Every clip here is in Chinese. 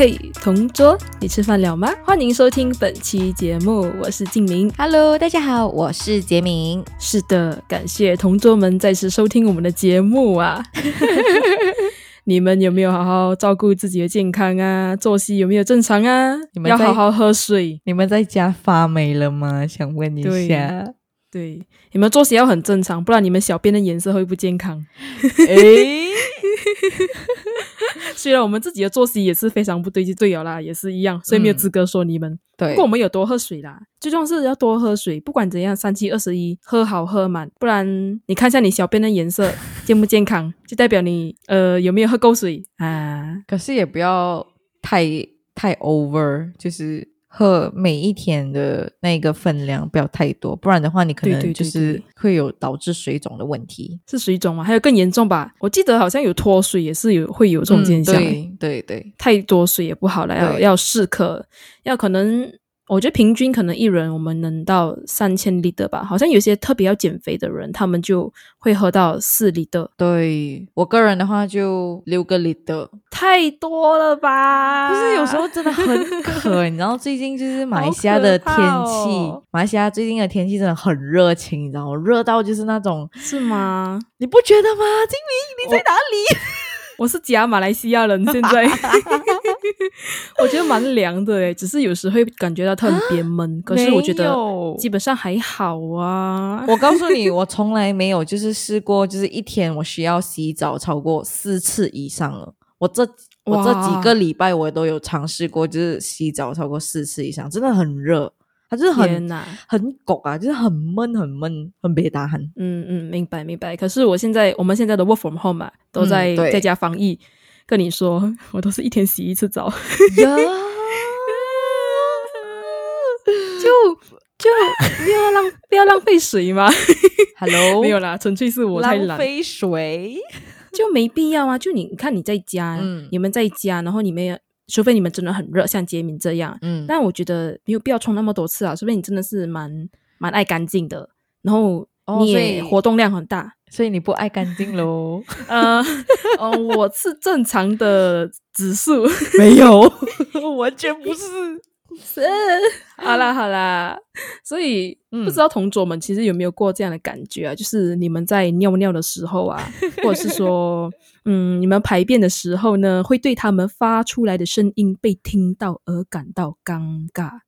嘿，同桌，你吃饭了吗？欢迎收听本期节目，我是静明。Hello，大家好，我是杰明。是的，感谢同桌们再次收听我们的节目啊！你们有没有好好照顾自己的健康啊？作息有没有正常啊？你们要好好喝水。你们在家发霉了吗？想问一下。对，你们作息要很正常，不然你们小便的颜色会不健康。诶，虽然我们自己的作息也是非常不对，就对了啦，也是一样，所以没有资格说你们。对不过我们有多喝水啦，最重要是要多喝水，不管怎样，三七二十一，喝好喝满，不然你看一下你小便的颜色健不健康，就代表你呃有没有喝够水啊。可是也不要太太 over，就是喝每一天的那个分量不要太多，不然的话你可能就是会有导致水肿的问题。是水肿吗？还有更严重吧？我记得好像有脱水，也是有会有这种现象、嗯对对对，太多水也不好了，要要适可，要可能，我觉得平均可能一人我们能到三千粒的吧，好像有些特别要减肥的人，他们就会喝到四粒的，对我个人的话就六个 liter，太多了吧？就是有时候真的很渴，你知道最近就是马来西亚的天气，哦马来西亚最近的天气真的很热情，你知道吗？热到就是那种，是吗？你不觉得吗？金明，你在哪里？我是假马来西亚人，现在 我觉得蛮凉的诶，只是有时会感觉到特别闷，可是我觉得基本上还好啊。我告诉你，我从来没有就是试过，就是一天我需要洗澡超过四次以上了。我这我这几个礼拜我都有尝试过，就是洗澡超过四次以上，真的很热，它就是很！很焗啊，就是很闷很闷，很别打很。嗯嗯，明白明白。可是我现在我们现在的 work from home 嘛，都在、嗯在家防疫。跟你说，我都是一天洗一次澡，就就不要浪不要浪费水嘛。Hello，没有啦，纯粹是我太浪懒，费水。就没必要啊。就你你看你在家，嗯你们在家，然后你们除非你们真的很热，像杰明这样，嗯，但我觉得没有必要冲那么多次啊。除非你真的是蛮蛮爱干净的，然后你也活动量很大。所以你不爱干净喽？呃，呃，我是正常的指数。没有，完全不是。是，好啦好啦，所以、嗯不知道同桌们其实有没有过这样的感觉啊？就是你们在尿尿的时候啊，或者是说，嗯，你们排便的时候呢，会对他们发出来的声音被听到而感到尴尬，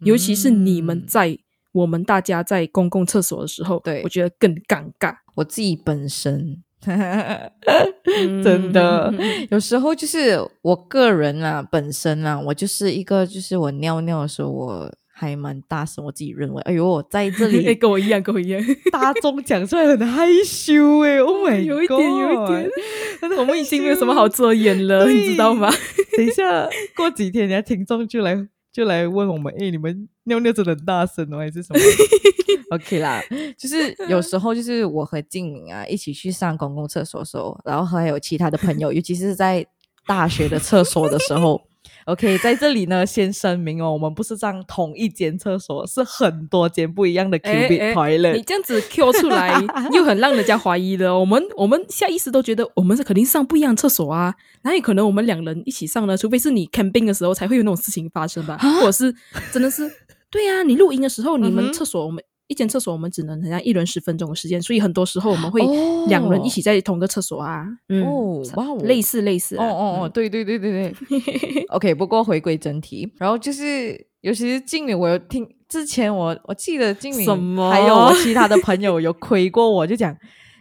尤其是你们嗯在。我们大家在公共厕所的时候，对。我觉得更尴尬。我自己本身。嗯 真的，有时候就是我个人啊，本身啊，我就是一个，就是我尿尿的时候，我还蛮大声，我自己认为，哎呦，我在这哎，里 跟我一样，跟我一样，大众讲出来很害羞哎，Oh my，有一点，有一 God 点，我们已经没有什么好遮掩了，你知道吗？等一下，过几天人家听众就来就来问我们，哎，你们尿尿真的很大声哦，还是什么？OK 啦，就是有时候就是我和静敏啊一起去上公共厕所的时候，然后还有其他的朋友，尤其是在大学的厕所的时候。OK，在这里呢，先声明哦，我们不是上同一间厕所，是很多间不一样的哎 cubic 哎 toilet。你这样子 Q 出来，又很让人家怀疑的。我们我们下意识都觉得我们是肯定上不一样的厕所啊，哪有可能我们两人一起上呢？除非是你 camping 的时候才会有那种事情发生吧，或者是真的是对呀、你录音的时候，你们厕所我们。一间厕所我们只能好像一人十分钟的时间，所以很多时候我们会哦两人一起在同个厕所啊。嗯，哦哇哦类似类似啊。哦哦哦，对对对对对。OK，不过回归正题，然后就是尤其是静敏，我有听之前我我记得静敏什么还有我其他的朋友有亏过我，就讲。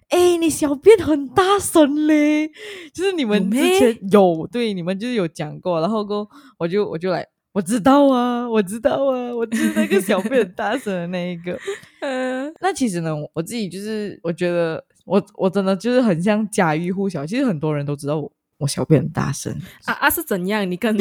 哎，你小便很大声嘞！就是你们之前有对你们就是有讲过，然后过我就我就来，我知道啊，我知道啊，我就是那个小便大声的那一个。嗯，那其实呢，我自己就是我觉得我我真的就是很像家喻户晓，其实很多人都知道我我小便很大声，啊啊是怎样？你跟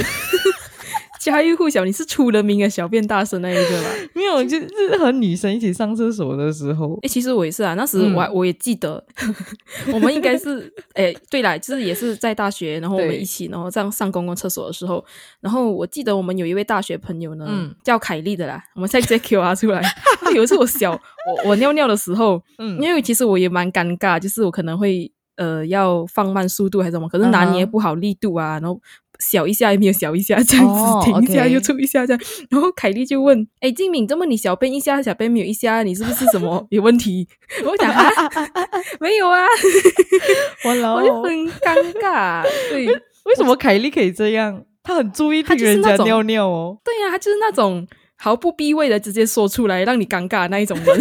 家喻户晓，你是出了名的小便大声那一个吧？没有，就是和女生一起上厕所的时候。哎、，其实我也是啊，那时嗯。我还、我也记得，我们应该是哎、对啦，就是也是在大学，然后我们一起，然后这样上公共厕所的时候，然后我记得我们有一位大学朋友呢，嗯。叫凯莉的啦，我们现在直接 Q 她出来。有一次我小我我尿尿的时候，嗯。因为其实我也蛮尴尬，就是我可能会呃要放慢速度还是什么，可是拿捏不好力度啊，然后小一下，也没有小一下，这样哦子停一下又出一下这样。然后凯莉就问：“哎，静敏，这么你小便一下，小便没有一下，你是不是什么 有问题？” 我讲啊，没有啊，我老我就很尴尬。对为什么凯莉可以这样？她很注意她听人家尿尿哦。对呀、她就是那种毫不避讳的直接说出来，让你尴尬那一种人。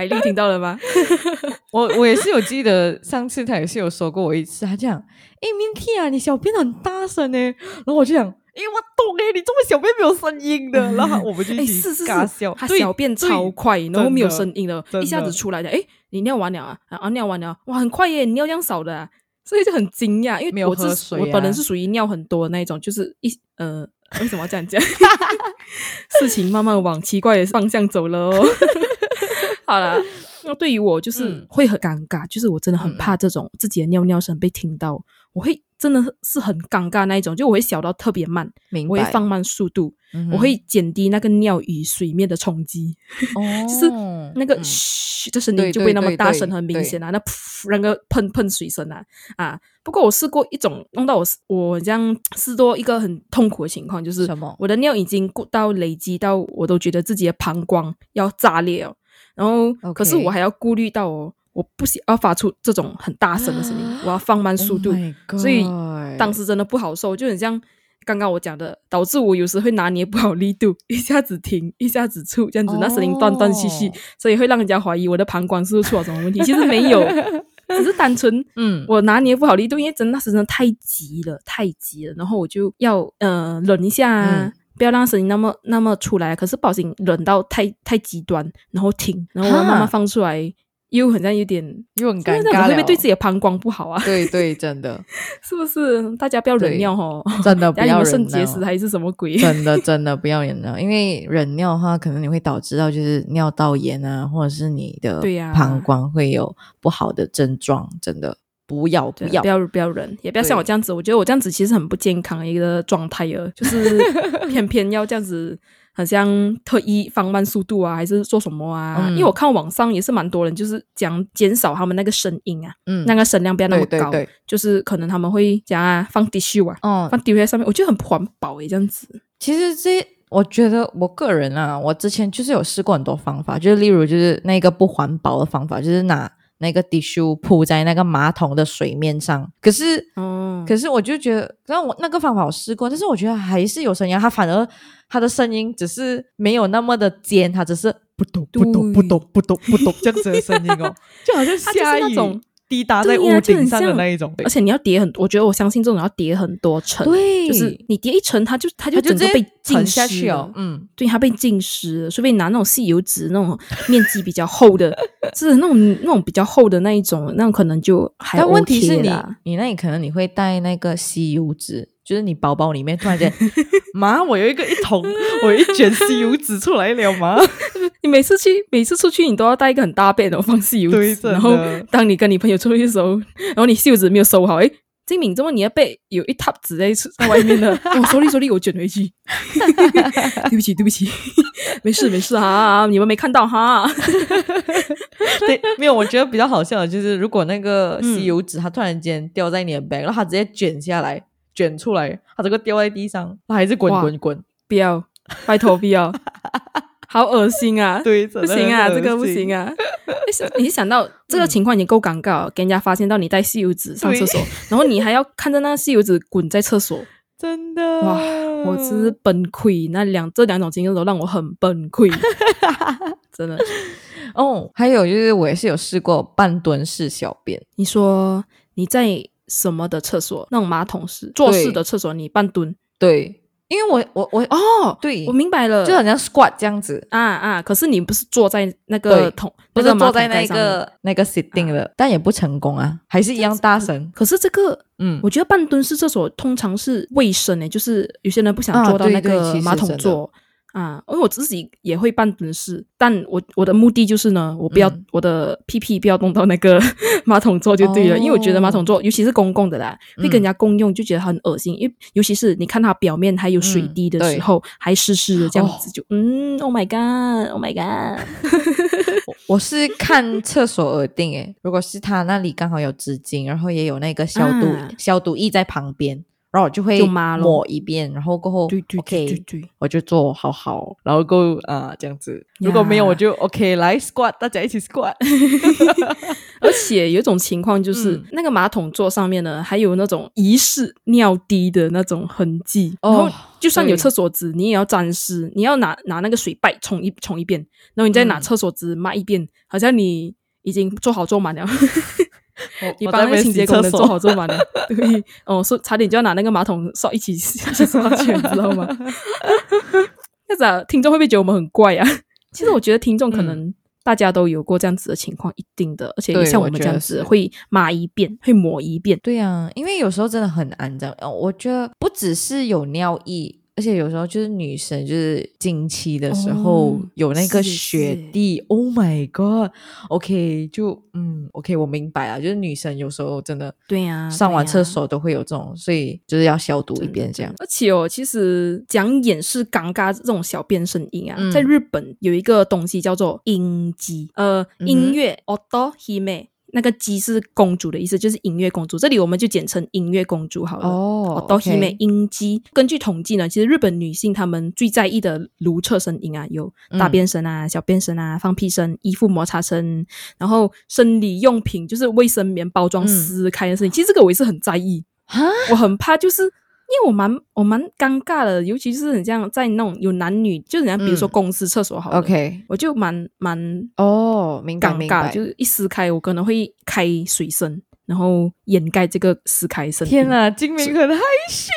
凯莉听到了吗？我我也是有记得，上次他也是有说过我一次，他这样，诶 m i n k y 啊，你小便很大声呢，然后我就想，诶，我懂诶，你这么小便没有声音的，然后我们就哎，一起尬笑，，他小便超快，然后没有声音了，一下子出来的。哎，你尿完了啊？啊，尿完了，哇，很快耶！你尿这样少的、啊，所以就很惊讶，因为我是我本人啊是属于尿很多的那一种，就是一呃，为什么要这样讲？事情慢慢往奇怪的方向走了哦。好了，那对于我就是嗯。会很尴尬，就是我真的很嗯。怕这种自己的尿尿声被听到，我会真的是很尴尬那一种，就我会小到特别慢，我会放慢速度，嗯，我会减低那个尿与水面的冲击，哦，就是那个嗯。嘘的声对音就不会那么大声，很明对。显啊，那噗那个喷喷水声啊啊！不过我试过一种弄到我我这样试多一个很痛苦的情况，就是什么？我的尿已经鼓到累积到我都觉得自己的膀胱要炸裂了，然后可是我还要顾虑到哦，我不想要发出这种很大声的声音，我要放慢速度 Oh 所以当时真的不好受，就很像刚刚我讲的，导致我有时会拿捏不好力度，一下子停，一下子出，这样子，那声音断断续续，哦所以会让人家怀疑我的膀胱是不是出了什么问题。其实没有，只是单纯嗯，我拿捏不好力度，因为真的那时真的太急了，太急了，然后我就要呃忍一下啊。嗯不要让声音那么那么出来，可是不小心忍到太太极端，然后停，然后我慢慢放出来，又很像有点，又很就是尴尬不会对自己的膀胱不好啊？对对，真的 是不是？大家不要忍尿哦。真的不要肾结石还是什么鬼？真的 真的不要忍尿，因为忍尿的话，可能你会导致到就是尿道炎啊，或者是你的对呀膀胱会有不好的症状，真的不要不要不。要不要忍，也不要像我这样子。我觉得我这样子其实很不健康的一个状态啊，就是偏偏要这样子，好像特意放慢速度啊，还是做什么啊？嗯因为我看网上也是蛮多人就是讲减少他们那个声音啊，嗯那个声量不要那么高，对对对就是可能他们会讲啊放 tissue 啊，哦，放 tissue 在上面，我觉得很不环保诶，这样子。其实这我觉得我个人啊，我之前就是有试过很多方法，就是例如就是那个不环保的方法，就是拿那个 tissue 铺在那个马桶的水面上。可是，哦，可是我就觉得，那我那个方法我试过，但是我觉得还是有声音啊，它反而它的声音只是没有那么的尖，它只是不咚不咚不咚不咚不咚这样子的声音哦，就好像下雨那种滴答在屋顶上的那一种。而且你要叠很，我觉得我相信这种要叠很多层，对，就是你叠一层，它就它就整个被浸下湿去哦了，嗯。对，它被浸湿了，除非你拿那种吸油纸，那种面积比较厚的，是那种那种比较厚的那一种，那种可能就还但问题是你，你那里可能你会带那个吸油纸，就是你包包里面突然间，妈，我有一个一桶，我有一卷吸油纸出来了吗？你每次去每次出去，你都要带一个很大背的放吸油纸，然后当你跟你朋友出去的时候，然后你袖子没有收好，哎，金敏，怎么你的背有一沓纸在在外面呢？哦，sorry sorry，我卷回去，对不起对不起，没事没事啊，你们没看到哈。对，没有，我觉得比较好笑的就是，如果那个嗯吸油纸它突然间掉在你的 bag，然后它直接卷下来，卷出来，它这个掉在地上，它还是滚哇滚滚。不要，拜托不要，好恶心啊！对，不行啊，这个不行啊。啊！你想 你想到这个情况已经够尴尬了，给人家发现到你带吸油纸上厕所，然后你还要看着那吸油纸滚在厕所，真的哇！我真是崩溃。那两这两种经验都让我很崩溃，真的。哦，还有就是我也是有试过半蹲式小便，你说你在什么的厕所？那种马桶式、坐式的厕所，你半蹲。对，因为我我我哦，对。我明白了，就好像 squat 这样子，啊啊！可是你不是坐在那个桶，不是坐在那个那个 sitting 的，但也不成功啊，还是一样大声。可是这个嗯，我觉得半蹲式厕所通常是卫生诶，就是有些人不想啊坐到那个马桶座，啊，因为我自己也会办蹲式，但我我的目的就是呢，我不要、嗯。我的屁屁不要弄到那个 马桶座就对了，因为我觉得马桶座，尤其是公共的啦，会跟人家共用就觉得很恶心，因为尤其是你看它表面还有水滴的时候，还湿湿的这样子，就嗯，Oh my God，Oh my God，我是看厕所而定诶，如果是他那里刚好有纸巾，然后也有那个消毒、啊。消毒液在旁边，然后我就会就抹抹一遍，然后过后对对对对对。我就做好好，然后够啊这样子。如果没有，我就 OK 来 squat，大家一起 squat。而且有一种情况就是，嗯那个马桶座上面呢，还有那种疑似尿滴的那种痕迹。哦然后就算有厕所纸，你也要沾湿，你要拿拿那个水拜冲一冲一遍，然后你再拿嗯厕所纸抹一遍，好像你已经做好做满了。你我在那边帮那个清洁工人做好做满了，对，哦，说差点就要拿那个马桶刷一起一起 刷去，你知道吗？那咋听众会不会觉得我们很怪啊？其实我觉得听众可能大家都有过这样子的情况，一定的，而且像我们这样子会抹一遍，会抹一遍。对啊、因为有时候真的很难这样。呃我觉得不只是有尿意，而且有时候就是女生就是经期的时候、哦有那个是血是滴，Oh my God！OK，、就嗯，OK，我明白了，就是女生有时候真的对呀、上完厕所都会有这种，所以就是要消毒一遍这样。而且哦，其实讲掩饰尴尬这种小便声音啊，嗯在日本有一个东西叫做音机，呃，嗯音乐 oto hime，那个姬是公主的意思，就是音乐公主。这里我们就简称音乐公主好了。哦 oto OK hime 音姬，根据统计呢，其实日本女性她们最在意的如厕声音啊，有大便声啊、小便声啊、放屁声、衣服摩擦声，然后生理用品就是卫生棉包装嗯撕开的声音。其实这个我也是很在意，哈，我很怕，就是因为我蛮我蛮尴尬的，尤其是你这样在那种有男女，就是人家比如说嗯公司厕所好了 OK，我就蛮蛮哦，明白尴尬，明白。就是一撕开，我可能会开水声，然后掩盖这个撕开声。天！哪，金明很害羞。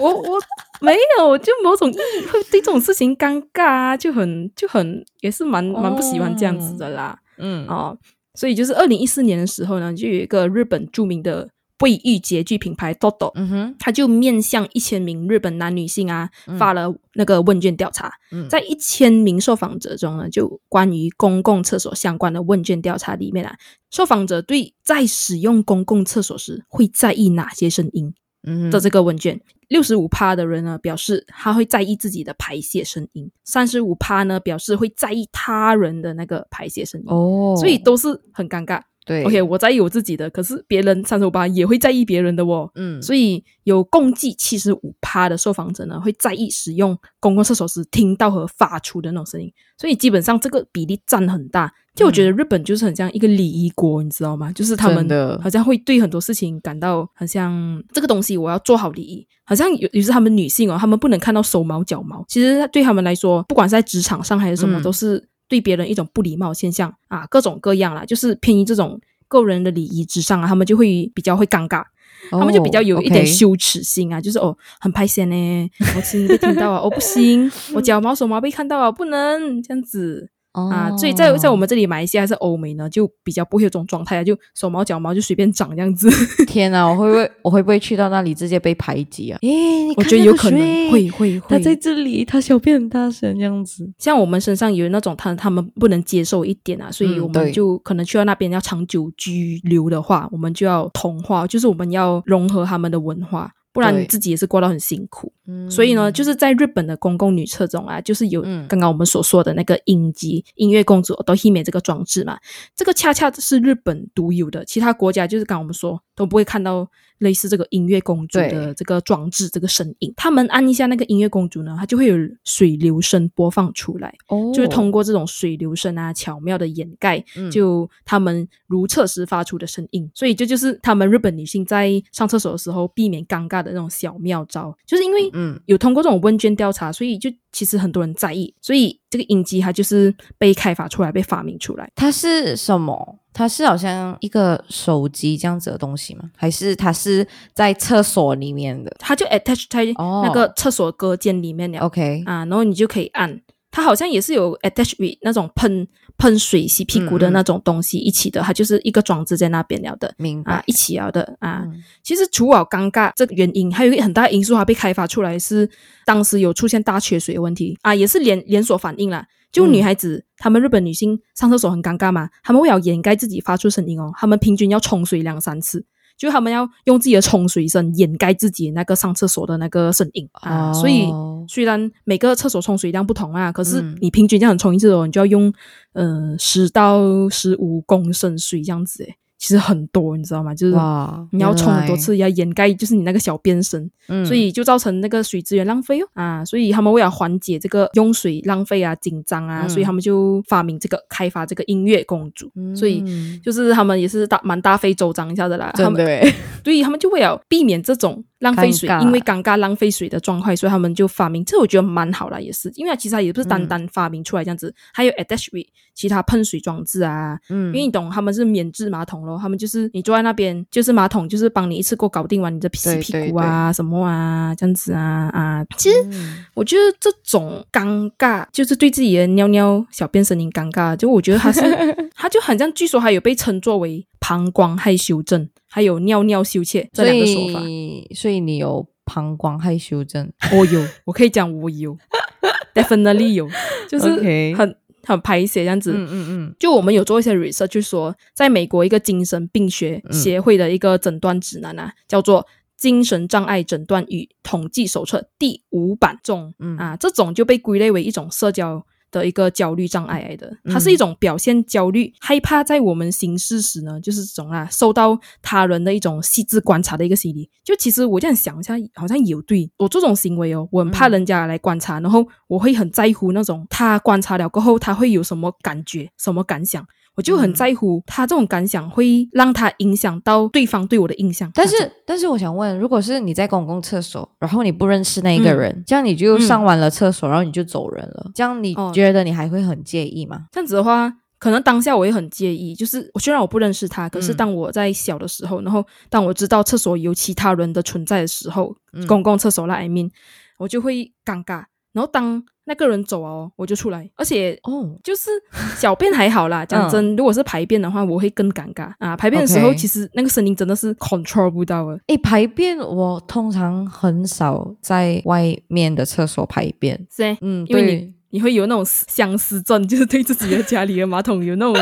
我我没有，就某种意义会对这种事情尴尬啊，就很就很也是蛮蛮不喜欢这样子的啦。嗯，哦，所以就是二零一四年的时候呢，就有一个日本著名的卫浴洁具品牌 Toto，嗯哼，他就面向一千名日本男女性啊嗯。发了那个问卷调查，嗯。在一千名受访者中呢，就关于公共厕所相关的问卷调查里面啊，受访者对在使用公共厕所时会在意哪些声音嗯的这个问卷，六十五趴的人呢表示他会在意自己的排泄声音，三十五趴呢表示会在意他人的那个排泄声音，哦，所以都是很尴尬。对。OK，我在意我自己的，可是别人三十五趴也会在意别人的哦。嗯，所以有共计七十五趴的受访者呢，会在意使用公共厕所时听到和发出的那种声音，所以基本上这个比例占很大。就我觉得日本就是很像一个礼仪国，你知道吗？就是他们的。好像会对很多事情感到很像这个东西我要做好礼仪，好像有有时他们女性哦，他们不能看到手毛脚毛，其实对他们来说，不管是在职场上还是什么，嗯。都是对别人一种不礼貌的现象啊，各种各样啦，就是偏于这种个人的礼仪之上啊，他们就会比较会尴尬。他们就比较有一点哦羞耻心啊，就是哦，很拍险呢，我声音被听到啊，哦不行，我脚毛手毛被看到啊，不能这样子啊，所以在在我们这里马来西亚还是欧美呢，就比较不会有这种状态啊，就手毛脚毛就随便长这样子，天哪，我会不会我会不会去到那里直接被排挤啊？诶，我觉得有可能会会会他在，这里，他小便很大声这样子。像我们身上有那种他他们不能接受一点啊，所以我们就可能去到那边要长久居留的话，我们就要同化，就是我们要融合他们的文化，不然你自己也是过到很辛苦。嗯。所以呢，就是在日本的公共女厕中啊，就是有嗯。刚刚我们所说的那个音机音乐公主都 m e 这个装置嘛，这个恰恰是日本独有的，其他国家就是刚刚我们说都不会看到类似这个音乐公主的对这个装置这个声音。他们按一下那个音乐公主呢，它就会有水流声播放出来，哦。就是通过这种水流声啊，巧妙的掩盖嗯。就他们如厕时发出的声音，所以这就是他们日本女性在上厕所的时候避免尴尬的那种小妙招，就是因为嗯。有通过这种问卷调查，所以就其实很多人在意，所以这个影机它就是被开发出来、被发明出来。它是什么？它是好像一个手机这样子的东西吗？还是它是在厕所里面的它就 attach 在哦那个厕所隔间里面的、？OK，啊，然后你就可以按。它好像也是有 attach with 那种喷喷水洗屁股的那种东西一起的，它就是一个装置在那边了的。明白，啊，一起了的啊。嗯。其实除了尴尬这个原因，还有一个很大的因素，它被开发出来是当时有出现大缺水的问题。啊，也是连连锁反应啦。就嗯女孩子，她们日本女性上厕所很尴尬嘛，她们为了掩盖自己发出声音哦，她们平均要冲水两三次，就他们要用自己的冲水声掩盖自己那个上厕所的那个声音啊。所以哦虽然每个厕所冲水量不同啊，可是嗯你平均这样冲一次哦，你就要用呃十到十五公升水这样子诶，其实很多，你知道吗？就是哇，你要冲很多，次，要掩盖就是你那个小便声，嗯。所以就造成那个水资源浪费哦啊，所以他们为了缓解这个用水浪费啊、紧张啊，嗯。所以他们就发明这个开发这个音乐公主，所以嗯就是他们也是大蛮大费周章一下的啦，他们真的诶，对他们就为了避免这种浪费水因为尴尬浪费水的状况，所以他们就发明，这我觉得蛮好啦，也是，因为其实它也不是单单发明出来这样子，还有 attach with 其他喷水装置啊，嗯。因为你懂他们是免治马桶咯，他们就是你坐在那边，就是马桶就是帮你一次过搞定完你的洗对屁股啊什么啊这样子啊啊，其实嗯我觉得这种尴尬就是对自己的尿尿小便声音尴尬，就我觉得它是 它就很像，据说还有被称作为膀胱害羞症，还有尿尿羞怯这所两个说法。以所以你有膀胱害羞症，我有，我可以讲我有，definitely 有，就是很很排泄这样子。嗯嗯嗯就我们有做一些 research，就说在美国一个精神病学协会的一个诊断指南啊，叫做《精神障碍诊断与统计手册》第五版中，嗯啊，这种就被归类为一种社交。的一个焦虑障碍来的，嗯它是一种表现焦虑、害怕在我们行事时呢，就是这种啊，受到他人的一种细致观察的一个心理。就其实我这样想一下，好像有对我这种行为哦，我很怕嗯人家来观察，然后我会很在乎那种他观察了过后他会有什么感觉、什么感想。我就很嗯在乎他这种感想会让他影响到对方对我的印象。但是，但是我想问，如果是你在公共厕所，然后你不认识那一个嗯人，这样你就上完了厕所，然后你就走人了，这样你哦觉得你还会很介意吗？这样子的话，可能当下我也很介意。就是我虽然我不认识他，可是嗯当我在小的时候，然后当我知道厕所有其他人的存在的时候，嗯公共厕所啦，I mean，我就会尴尬。然后当那个人走哦，我就出来，而且哦，就是小便还好啦，讲真，如果是排便的话，我会更尴尬。啊。排便的时候其实那个声音真的是 control 不到的。诶，排便我通常很少在外面的厕所排便，是欸嗯，因为你你会有那种相思症，就是对自己的家里的马桶有那种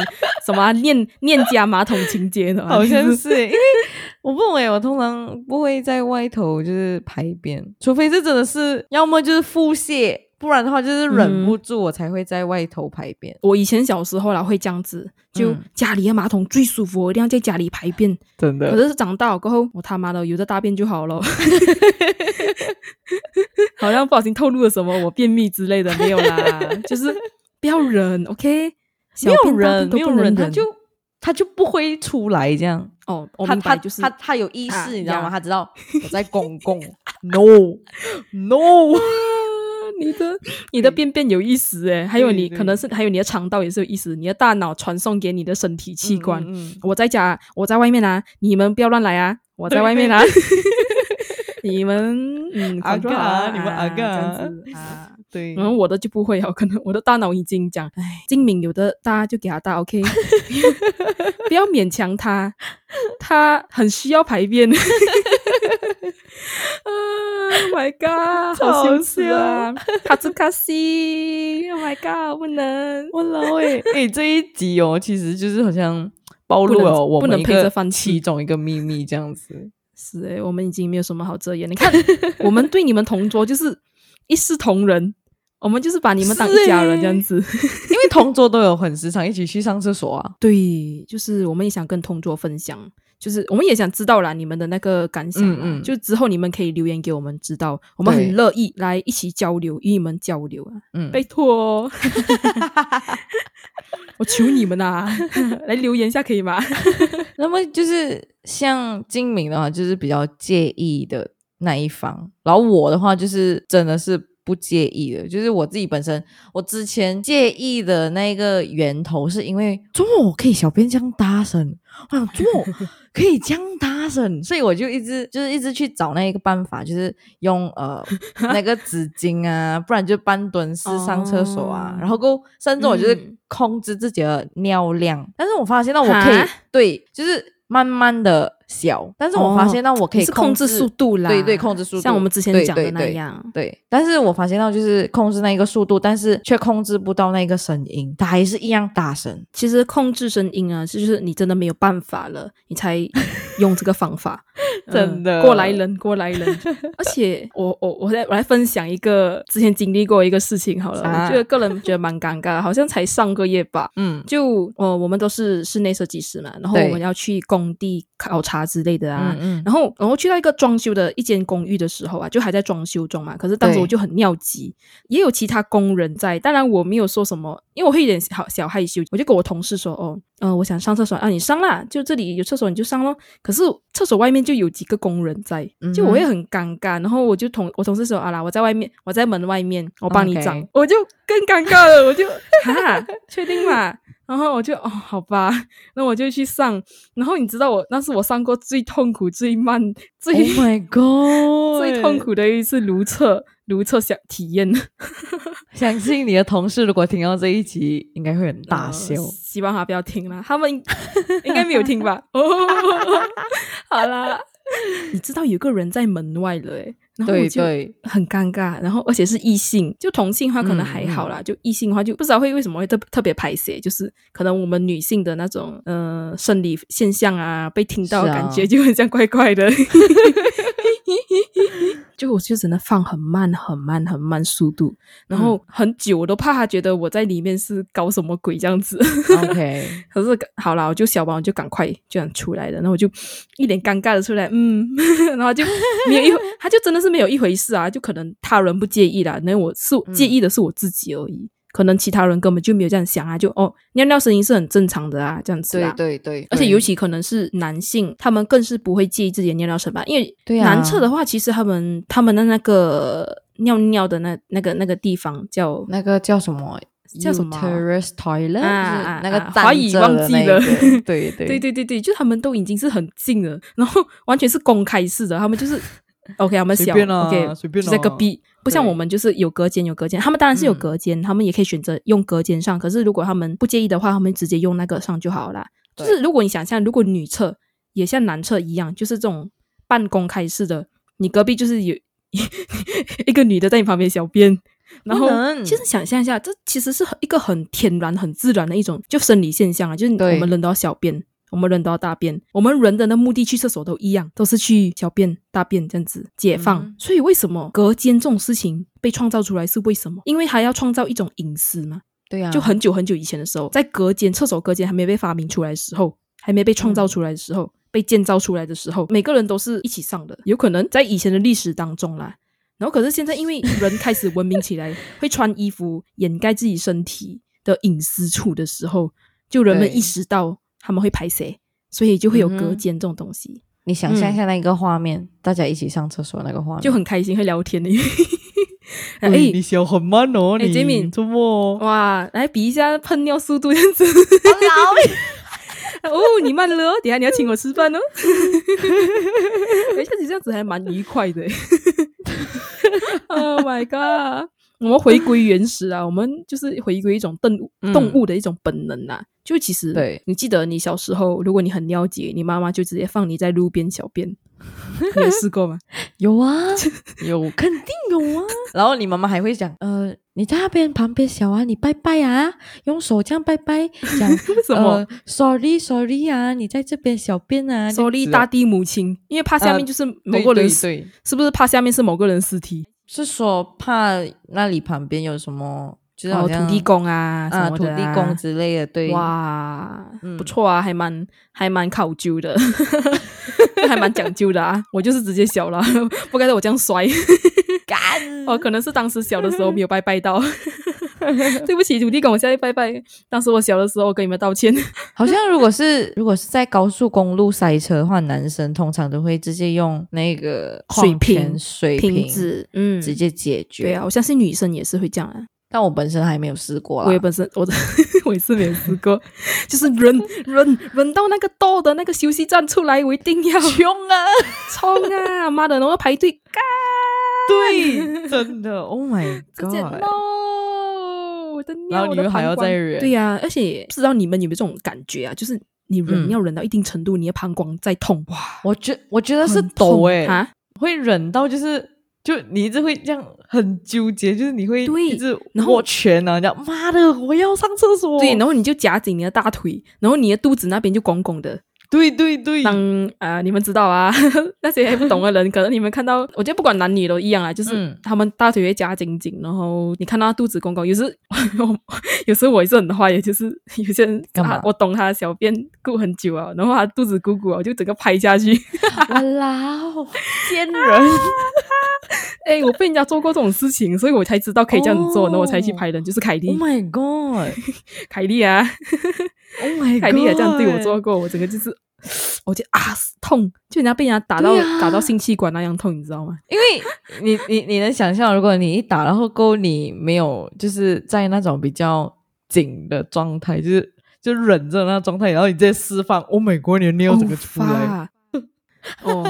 什么啊念念家马桶情节的啊，好像是。因为 我不懂诶，我通常不会在外头就是排便，除非是真的是要么就是腹泻，不然的话就是忍不住我才会在外头排便。我以前小时候啦会这样子，就嗯家里的马桶最舒服，我一定要在家里排便。真的可是长大了过后，我他妈的有的大便就好了，好像不小心透露了什么我便秘之类的，没有啦，就是不要忍，OK？小没有人，没有人，他就他就不会出来这样。哦，我他他明白，就是他他有意识，啊你知道吗？他知道我在公共，no no，啊你的你的便便有意思诶，还有你可能是还有你的肠道也是有意思，你的大脑传送给你的身体器官。嗯我在家，我在外面啊，你们不要乱来啊！我在外面啊，你们嗯，阿嘎你们阿啊这样子 啊。对，然后我的就不会哦，可能我的大脑已经讲，哎，精明有的大就给他大，OK，不要勉强他，他很需要排便。Oh my god，好羞耻啊！卡兹卡西，Oh my god，不能。我老诶哎，这一集哦，其实就是好像暴露了我不能们一个配着饭吃其中一个秘密，这样子。是诶，我们已经没有什么好遮掩。你看，我们对你们同桌就是一视同仁，我们就是把你们当一家人这样子。因为同桌都有很时常一起去上厕所啊。对，就是我们也想跟同桌分享，就是我们也想知道啦你们的那个感想，嗯嗯。就之后你们可以留言给我们知道，我们很乐意来一起交流，与你们交流啊，嗯，拜托哦，我求你们呐、来留言一下可以吗？那么就是像精明的话，就是比较介意的那一方，然后我的话就是真的是不介意的，就是我自己本身，我之前介意的那个源头是因为做么可以小便这样大声，我想做么 可以这样大声，所以我就一直就是一直去找那一个办法，就是用呃那个 纸巾啊，不然就半蹲式上厕所啊，哦然后够甚至我就是嗯。控制自己的尿量，但是我发现到我可以哈？对，就是慢慢的小，但是我发现到我可以控制速度啦，对对，控制速度，像我们之前讲的那样。对，但是我发现到就是控制那一个速度，但是却控制不到那个声音，它还是一样大声。其实控制声音啊，就是你真的没有办法了，你才用这个方法。真的嗯过来人，过来人。而且我我我来我来分享一个之前经历过一个事情好了，啥我觉得个人觉得蛮尴尬，好像才上个月吧。嗯就呃，我们都是室内设计师嘛，然后我们要去工地考察之类的啊。嗯嗯，然后，然后去到一个装修的一间公寓的时候啊，就还在装修中嘛。可是当时我就很尿急，也有其他工人在，当然我没有说什么，因为我会有点小小害羞，我就跟我同事说：“哦，呃，我想上厕所啊，你上啦，就这里有厕所你就上咯。”可是厕所外面就有几个工人在，就我会很尴尬。然后我就同我同事说：“啊啦，我在外面，我在门外面，我帮你长。我就更尴尬了，我就 哈，确定嘛？然后我就哦，好吧，那我就去上。然后你知道我那是我上过最痛苦、最慢、最、，Oh my God，最痛。苦的一次如厕如厕想体验，相信你的同事如果听到这一集，应该会很大笑。呃希望他不要听啦，他们应 应该没有听吧？哦，好啦，你知道有个人在门外了哎，然后我就很尴尬，然后而且是异性，就同性的话可能嗯还好啦，就异性的话就不知道会为什么会特特别排泄，就是可能我们女性的那种呃生理现象啊，被听到的感觉就很像怪怪的。就我就只能放很慢、很慢、很慢速度，然后很久，我都怕他觉得我在里面是搞什么鬼这样子。OK，可是好了，我就小王，就赶快这样出来了，然后我就一脸尴尬的出来，嗯，然后就没有一，他就真的是没有一回事啊，就可能他人不介意啦，那我是介意的是我自己而已，可能其他人根本就没有这样想啊，就哦尿尿声音是很正常的啊，这样子对啊。对对，而且尤其可能是男性，他们更是不会介意自己的尿尿声吧，因为对啊。男厕的话，其实他们他们的那个尿尿的那那个那个地方叫那个叫什么？叫什么 Uterus toilet，啊啊就是那个啊华语站着忘记了。对。对 对对对，就他们都已经是很近了，然后完全是公开式的，他们就是 OK，我们小 OK，随便就在隔啊壁，不像我们就是有隔间有隔间，他们当然是有嗯隔间，他们也可以选择用隔间上，可是如果他们不介意的话，他们直接用那个上就好啦。就是如果你想象，如果女厕也像男厕一样，就是这种半公开式的，你隔壁就是有一个女的在你旁边小便。然后，其实想象一下，这其实是一个很天然、很自然的一种就生理现象啊，就是对。我们人都要小便，我们人都要大便，我们人的那目的去厕所都一样，都是去小便、大便这样子解放。嗯所以为什么隔间这种事情被创造出来是为什么？因为还要创造一种隐私嘛。对啊，就很久很久以前的时候，在隔间、厕所隔间还没被发明出来的时候，还没被创造出来的时候，被建造出来的时候，每个人都是一起上的。有可能在以前的历史当中啦，然后可是现在因为人开始文明起来，会穿衣服掩盖自己身体的隐私处的时候，就人们意识到他们会排谁，所以就会有隔间这种东西，你想象一下那个画面，大家一起上厕所那个画面，就很开心，会聊天的。哎、喂你笑很慢哦，哎你 Jamie 周末哇，来比一下喷尿速度这样子。哦，你慢了哦，等下你要请我吃饭哦。哎，下次这样子还蛮愉快的。oh my god！我们回归原始啊，我们就是回归一种动物、嗯动物的一种本能啊。就其实，对你记得你小时候，如果你很尿急，你妈妈就直接放你在路边小便，你有试过吗？有啊，有肯定有啊。然后你妈妈还会讲，呃，你在那边旁边小啊，你拜拜啊，用手这样拜拜，讲什么呃、？Sorry Sorry 啊，你在这边小便啊，手力这样子哦大地母亲，因为怕下面呃就是某个人对，对对是不是怕下面是某个人尸体？是说怕那里旁边有什么，就是好哦，像土地公啊，什啊，么土地公之类的，对，哇，嗯不错啊，还蛮还蛮考究的，还蛮讲究的啊。我就是直接小了，不该在我这样摔。干哦，可能是当时小的时候没有拜拜到。对不起，土地公，我下去拜拜。当时我小的时候，我跟你们道歉。好像如果是如果是在高速公路塞车的话，男生通常都会直接用那个水瓶水瓶子，嗯，直接解决。对啊，我相信女生也是会这样啊。但我本身还没有试过啦。我也本身我的 我也是没有试过，就是忍忍忍到那个到的那个休息站出来，我一定要冲啊！冲啊！妈的，然后排队干，对，真的，Oh my god！然后你们还要再忍对呀、而且不知道你们有没有这种感觉啊？就是你忍嗯要忍到一定程度，你的膀胱在痛，哇，我觉我觉得是抖诶、啊！会忍到就是就你一直会这样很纠结，就是你会对一直然后握拳啊，这样妈的，我要上厕所。对，然后你就夹紧你的大腿，然后你的肚子那边就拱拱的。对对对，当啊、你们知道啊，那些还不懂的人，可能你们看到，我觉得不管男女都一样啊，就是嗯他们大腿会夹紧紧，然后你看到他肚子公公，有时 有时候我也是很坏，也就是有些人干嘛他我懂他的小便顾很久啊，然后他肚子鼓鼓啊，我就整个拍下去。哇啦哦，奸人，哎，我被人家做过这种事情，所以我才知道可以这样子做，哦然后我才去拍人，就是凯莉 Oh，my god！Oh 凯莉啊，my god！凯莉也这样对我做过，我整个就是。我就啊痛，就人家被人家打到、啊打到性器官那样痛，你知道吗？因为你你你能想象，如果你一打，然后够你没有就是在那种比较紧的状态，就是就忍着那状态，然后你再释放，Oh my god！你的尿整个出来，哦，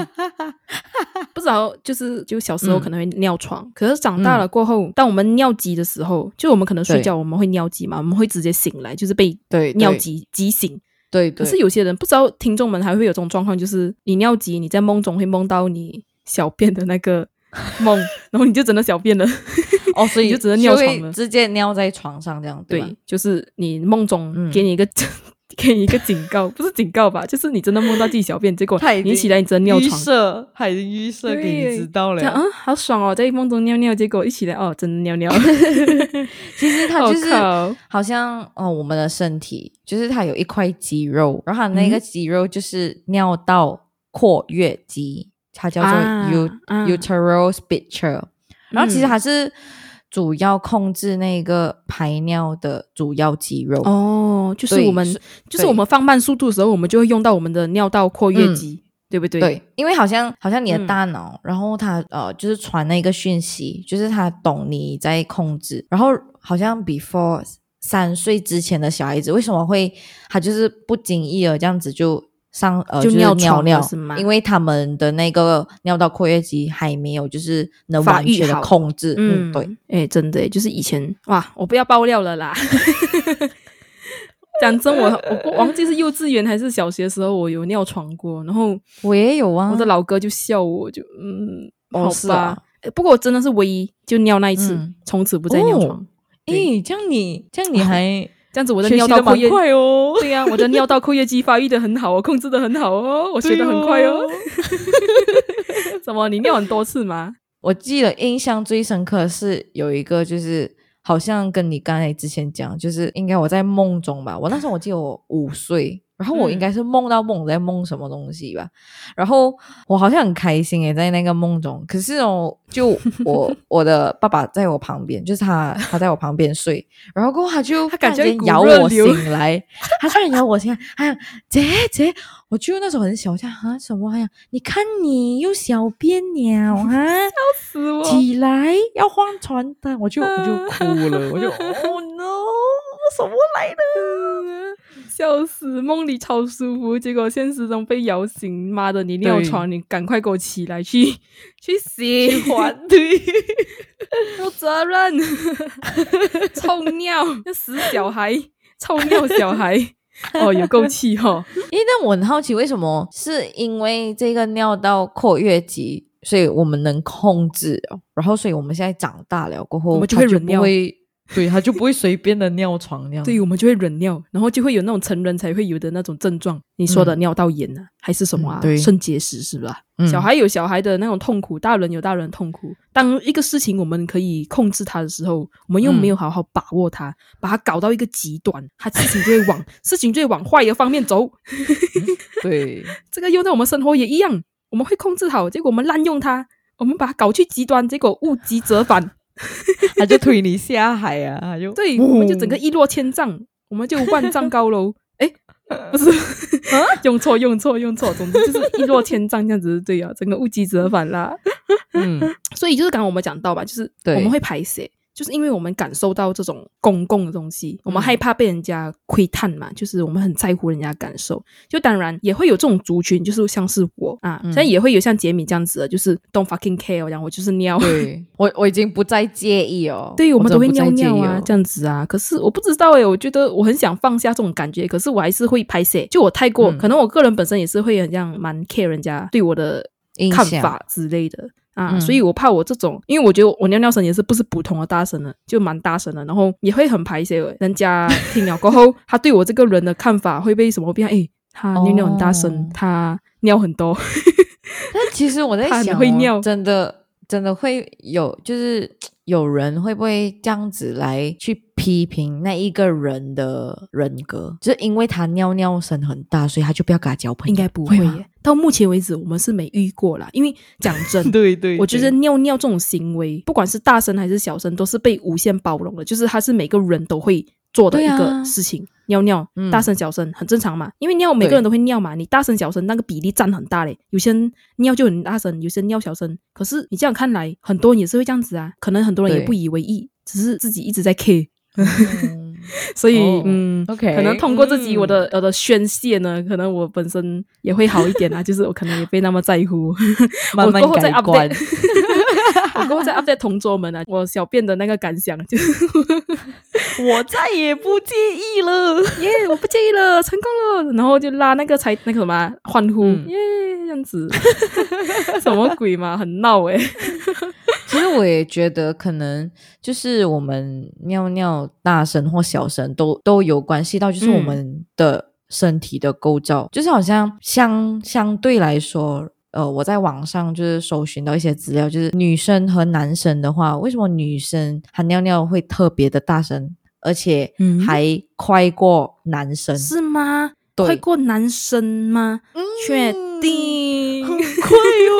不知道，就是就小时候嗯可能会尿床，可是长大了过后，当我们尿急的时候，就我们可能睡觉我们会尿急嘛，我们会直接醒来，就是被对尿急急醒。对，对可是有些人不知道，听众们还会有这种状况，就是你尿急，你在梦中会梦到你小便的那个 梦，然后你就真的小便了。哦，所以 你就只能尿床了。直接尿在床上这样，对对，就是你梦中嗯。给你一个、给你一个警告，不是警告吧，就是你真的梦到自己小便，结果你起来你真的尿预床。设，他已经预设给你知道了嗯，好爽哦，在梦中尿尿，结果一起来哦，真的尿尿。其实它就是好像哦，我们的身体就是它有一块肌肉，然后它那个嗯肌肉就是尿道括约肌，它叫做啊 u、啊 uteral sphincter。然后其实嗯它是主要控制那个排尿的主要肌肉。哦，就是我们是就是我们放慢速度的时候，我们就会用到我们的尿道括约肌，对不对？对，因为好像好像你的嗯大脑，然后它呃就是传那个讯息，就是它懂你在控制，然后好像 before 三岁之前的小孩子为什么会他就是不经意的这样子就上呃就是尿尿尿是吗因为他们的那个尿道括约肌还没有就是能完全的控制，嗯，嗯，对，，哎，真的耶，就是以前哇，我不要爆料了啦。讲真，我我不忘记是幼稚园还是小学的时候，我有尿床过，然后我也有啊，我的老哥就笑我，就嗯，好哦是吧啊。诶不过我真的是唯一就尿那一次，嗯从此不再尿哦床。诶，这样你这样你还 这样子我的学习的蛮尿道括约，快哦，对呀、我的尿道括约肌发育的很好，我控制的很好哦，我学的很快哦。怎么你尿很多次吗？我记得印象最深刻是有一个，就是好像跟你刚才之前讲，就是应该我在梦中吧。我那时候我记得我五岁，然后我应该是梦到梦在梦什么东西吧。然后我好像很开心诶，在那个梦中。可是哦，就我 我的爸爸在我旁边，就是他他在我旁边睡，然后过后他就他感觉一股突然间 摇我醒来，他突然咬我醒来，哎呀，姐姐，我就那时候很小，我讲啊什么？哎呀，你看你又小便了啊！笑死我！起来要换床单，我就我就哭了，我就 Oh no，我什么来的？笑死，梦里超舒服，结果现实中被摇醒。妈的，你尿床，你赶快给我起来去去洗，还 对，有责任。臭尿，那死小孩，臭尿小孩，哦，有够气哈、哦。诶，但我很好奇，为什么是因为这个尿道括约肌，所以我们能控制哦，然后所以我们现在长大了过后，我们就会不会，对，他就不会随便的尿床那样。对，我们就会忍尿，然后就会有那种成人才会有的那种症状。你说的嗯尿道炎呢、还是什么啊？嗯对肾结石是吧？嗯小孩有小孩的那种痛苦，大人有大人的痛苦。当一个事情我们可以控制它的时候，我们又嗯没有好好把握它，把它搞到一个极端，它事情就会往 事情就会往坏的方面走。对，这个用在我们生活也一样，我们会控制好，结果我们滥用它，我们把它搞去极端，结果物极则反。他就推你下海啊，他就对，我们就整个一落千丈，我们就万丈高楼。哎，不是，用错，用错，用错。总之就是一落千丈这样子，对啊，整个物极则反啦。嗯，所以就是刚刚我们讲到吧，就是我们会排泄。就是因为我们感受到这种公共的东西，我们害怕被人家窥探嘛，就是我们很在乎人家感受。就当然也会有这种族群，就是像是我啊，现在也会有像杰米这样子的，就是 don't fucking care，然后我就是尿。对，我我已经不再介意哦。对，我们都会尿尿啊，这样子啊。可是我不知道诶，我觉得我很想放下这种感觉，可是我还是会拍摄。就我太过，可能我个人本身也是会很像蛮 care 人家对我的看法之类的。啊，所以我怕我这种，因为我觉得我尿尿声也是不是普通的大声的，就蛮大声的，然后也会很排泄。人家听了过后，他对我这个人的看法会被什么变？哎，他尿尿很大声，他尿很多。但其实我在想，会尿，真的真的会有，就是有人会不会这样子来去批评那一个人的人格？就是因为他尿尿声很大，所以他就不要跟他交朋友？应该不会。到目前为止，我们是没遇过啦。因为讲真，对对，我觉得尿尿这种行为，不管是大声还是小声，都是被无限包容的。就是它是每个人都会做的一个事情，尿尿，大声小声很正常嘛。因为尿每个人都会尿嘛，你大声小声那个比例占很大嘞。有些人尿就很大声，有些人尿小声。可是你这样看来，很多人也是会这样子啊。可能很多人也不以为意，只是自己一直在 K。所以，嗯，OK，可能通过自己我的我的宣泄呢，可能我本身也会好一点啊。就是我可能也被那么在乎，慢慢改观。我过后再 update 同桌们啊，我小便的那个感想，就是 我再也不介意了，耶，我不介意了，成功了。然后就拉那个才那个什么欢呼，耶，这样子，什么鬼嘛，很闹哎。其实我也觉得，可能就是我们尿尿大声或小声都都有关系到，就是我们的身体的构造，就是好像相相对来说，呃，我在网上就是搜寻到一些资料，就是女生和男生的话，为什么女生喊尿尿会特别的大声，而且还快过男生？是吗？快过男生吗？确定？很快哟！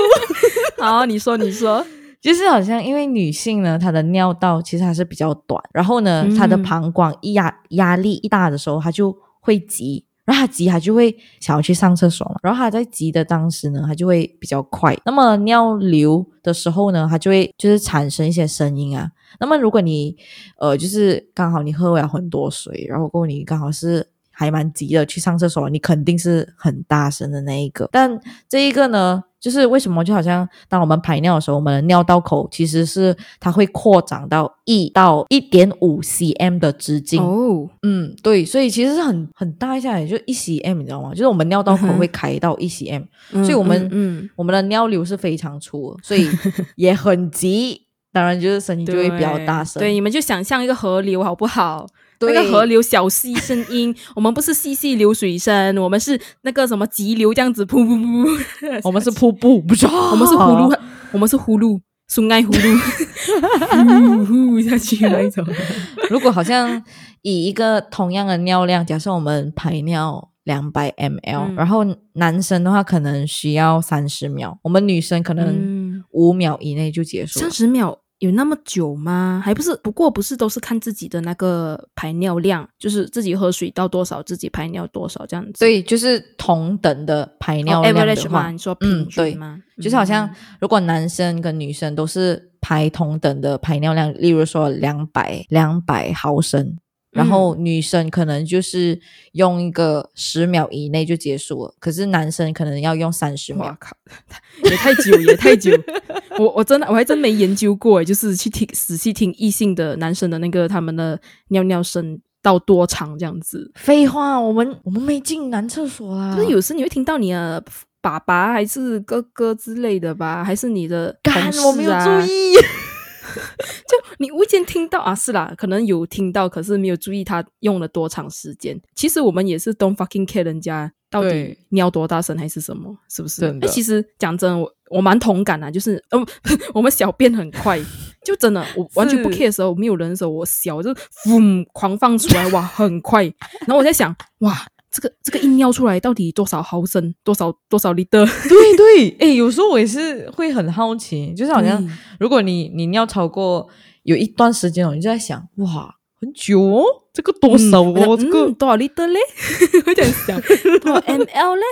好，你说，你说。就是好像因为女性呢，她的尿道其实还是比较短，然后呢，她的膀胱一压压力一大的时候，她就会急，然后他急，他就会想要去上厕所嘛，然后他在急的当时呢，他就会比较快。那么尿流的时候呢，他就会就是产生一些声音啊。那么如果你呃就是刚好你喝了很多水，然后过你刚好是。还蛮急的去上厕所，你肯定是很大声的那一个。但这一个呢，就是为什么就好像当我们排尿的时候，我们的尿道口其实是它会扩张到一到一点五 cm 的直径哦。嗯，对，所以其实是很很大一下，也就一 cm，你知道吗？就是我们尿道口会开到一 cm，所以我们嗯，我们的尿流是非常粗，所以 也很急。当然就是声音就会比较大声。对，你们就想象一个河流好不好？那个河流小溪声音，我们不是细细流水声，我们是那个什么急流这样子，噗噗噗，我们是瀑布，不是，我们是呼噜，我们是呼噜，松爱呼噜，呼下去那一种。如果好像以一个同样的尿量，假设我们排尿两百 ml，然后男生的话可能需要三十秒，我们女生可能五秒以内就结束，三十秒。有那么久吗？还不是，不过不是都是看自己的那个排尿量，就是自己喝水到多少，自己排尿多少这样子。所以就是同等的排尿量的话，你说平均吗？就是好像如果男生跟女生都是排同等的排尿量，例如说两百两百毫升。然后女生可能就是用一个十秒以内就结束了，可是男生可能要用三十秒。靠，也太久也太久。我我真的我还真没研究过，就是去听仔细听异性的男生的那个他们的尿尿声到多长这样子。废话，我们我们没进男厕所啊。就是有时你会听到你的爸爸还是哥哥之类的吧，还是你的同事啊？我没有注意。就你无意间听到啊，是啦，可能有听到，可是没有注意他用了多长时间。其实我们也是 don't fucking care 人家到底尿多大声还是什么，是不是？哎，其实讲真，我我蛮同感啊，就是嗯，我们小便很快，就真的我完全不 care 的时候，没有人的时候，我小就嗡狂放出来，哇，很快。然后我在想，哇。这个这个一尿出来到底多少毫升，多少多少 liter？对对，哎，有时候我也是会很好奇，就是好像如果你你尿超过有一段时间哦，你就在想，哇，很久哦，这个多少哦，嗯这个？嗯多少 liter 嘞？我这样想，多少 ml 嘞？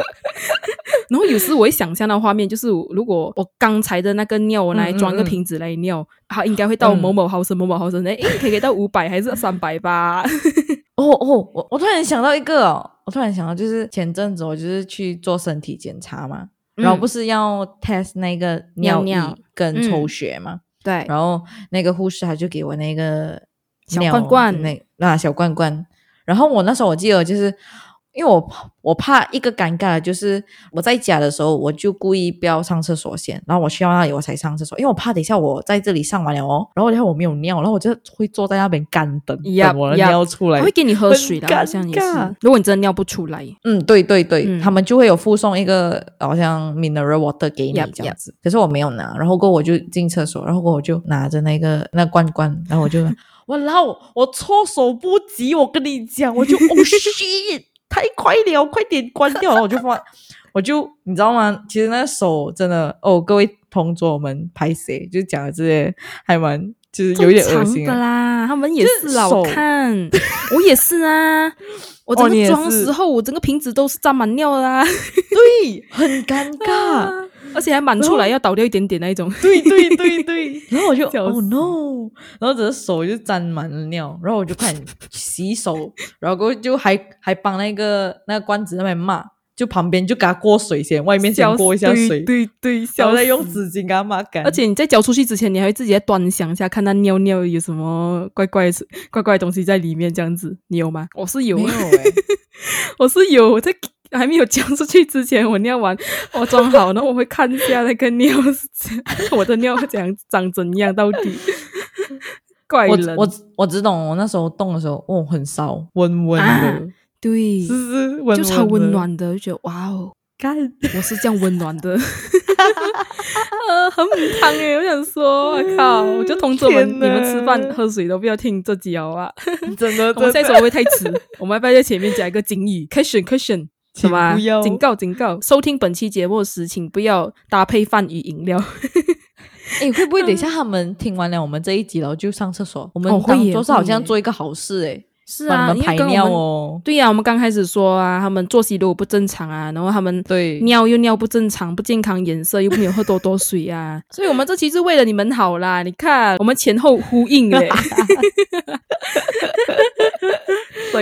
然后有时我会想象到画面，就是如果我刚才的那个尿，我来装个瓶子来尿，它应该会到嗯某某毫升、某某毫升，哎，可以给到五百还是三百吧？哦哦，我我突然想到一个哦，我突然想到，就是前阵子我就是去做身体检查嘛，然后不是是要 test 那个尿液跟抽嗯。血嘛，对，然后那个护士他就给我那个小罐罐那那小罐罐，然后我那时候我记得就是。因为我怕我怕一个尴尬的就是我在家的时候，我就故意不要上厕所先，然后我去到那里我才上厕所，因为我怕等一下我在这里上完了哦，然后等一下我没有尿，然后我就会坐在那边干等等我尿出来我会。给你喝水的，好像也是。如果你真的尿不出来，嗯，对对对，嗯他们就会有附送一个好像 mineral water 给你这样子。可是我没有拿，然后过我就进厕所，然后过我就拿着那个那罐罐，然后我就我老我措手不及，我跟你讲，我就哦 shit，太快了，快点关掉，然后我就放。我就你知道吗？其实那个手真的哦，各位同桌们拍谁就讲的这些还蛮就是有点恶心啊。的啦，他们也是是啦，我 看我也是啊，我整个装时候，我整个瓶子都是沾满尿啦。啊，对，很尴尬。而且还满出来要倒掉一点点那一种。对对对对，然后我就哦 no，然后整个手就沾满了尿，然后我就开始洗手，然后就还还帮那个那个罐子那边骂，就旁边就给他过水先，外面先笑过一下水，对对，然笑后再用纸巾给他抹干。而且你在浇出去之前，你还会自己在端详一下，看他尿尿有什么怪怪怪怪的东西在里面，这样子，你有吗？我是有，没有哎、我是有，我在还没有浇出去之前，我尿完，我装好，然后我会看一下那个尿 我的尿怎样长怎样，到底。怪我人，我我只懂我那时候动的时候，哦，很烧，温温的，啊对，是是温就超温。暖的，就觉得哇哦，干，我是这样温暖的，呃，很母汤哎，我想说，我靠，我就同志们，你们吃饭喝水都不要听这集好吧？真的，我们下一首会不会太迟？我们要不要在前面加一个警语？caution caution，什请么警告警告！收听本期节目时，请不要搭配饭与饮料。哎，会不会等一下他们听完了我们这一集，然后就上厕所？我们当做是好像做一个好事，哎，是啊，排尿们。哦。对呀、我们刚开始说啊，他们作息如果不正常啊，然后他们对，尿又尿不正常、不健康颜色，又没有喝多多水啊，所以我们这期是为了你们好啦。你看，我们前后呼应诶。所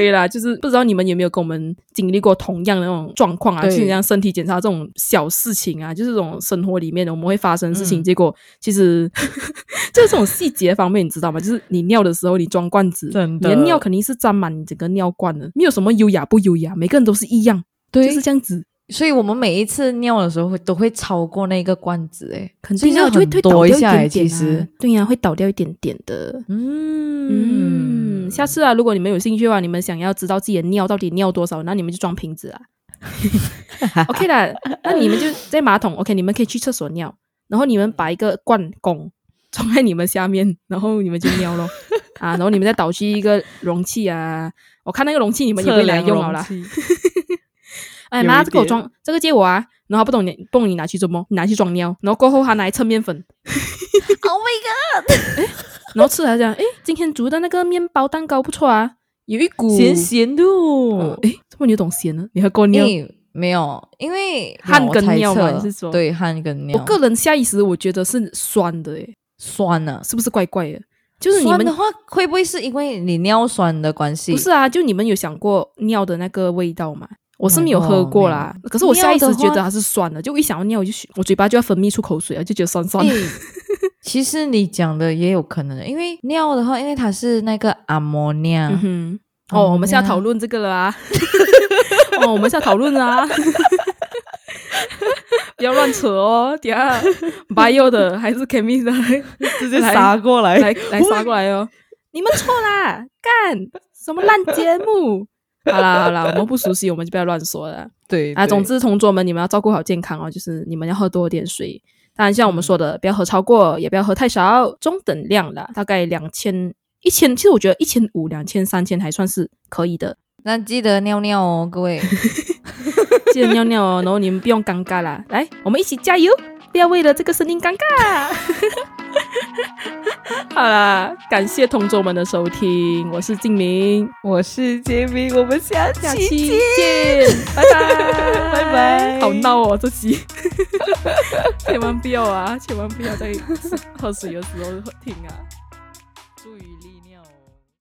以啦，就是不知道你们有没有跟我们经历过同样的那种状况啊，对。就像身体检查这种小事情啊，就是这种生活里面的我们会发生的事情，嗯。结果其实 就是这种细节方面，你知道吗？就是你尿的时候，你装罐子，你的尿肯定是沾满你整个尿罐的，没有什么优雅不优雅，每个人都是一样，对。就是这样子。所以我们每一次尿的时候会都会超过那个罐子，哎，肯定会会倒掉一点点啊。其实，对呀、会倒掉一点点的。嗯。嗯，下次啊，如果你们有兴趣的话，你们想要知道自己的尿到底尿多少，那你们就装瓶子啊。OK 啦，那你们就在马桶，OK，你们可以去厕所尿，然后你们把一个罐拱装在你们下面，然后你们就尿咯。啊，然后你们再倒去一个容器啊，我看那个容器你们也不会来用好啦。哎妈，这个我装，这个借我啊。然后不懂你，不懂你拿去做么？你拿去装尿，然后过后他拿来称面粉，，Oh my god！然后吃了这样，诶，今天煮的那个面包蛋糕不错啊，有一股咸咸的哦哦，诶，怎么你懂咸呢？你喝过尿？诶没有，因为汗跟尿吗测你是说对汗跟尿？我个人下意识我觉得是酸的，诶，酸呢，是不是怪怪的？就是你们酸的话会不会是因为你尿酸的关系？不是啊？就你们有想过尿的那个味道吗？我是 Oh 没有喝过啦，可是我下意识觉得它是酸的，就一想要尿我就我嘴巴就要分泌出口水啊，就觉得酸酸的。诶 其实你讲的也有可能，因为尿的话，因为它是那个阿摩尼亚，嗯哼，哦，我们现在讨论这个了啊！哦，我们现在讨论啊！不要乱扯哦，等下 bio 的还是 chemist 的直接来撒过来，来来杀过来哦！你们错啦，干什么烂节目？好啦好啦，我们不熟悉，我们就不要乱说了啊。对啊总之，同桌们，你们要照顾好健康哦，就是你们要喝多一点水。当然，像我们说的，不要喝超过，也不要喝太少，中等量啦，大概两千、一千。其实我觉得一千五、两千、三千还算是可以的。那记得尿尿哦，各位。记得尿尿哦，然后你们不用尴尬啦，来，我们一起加油，不要为了这个声音尴尬。好啦，感谢同桌们的收听，我是静明，我是杰明，我们下下期期见。拜拜，拜拜好闹哦，这期，千万不要啊，千万不要在喝水的时候听啊。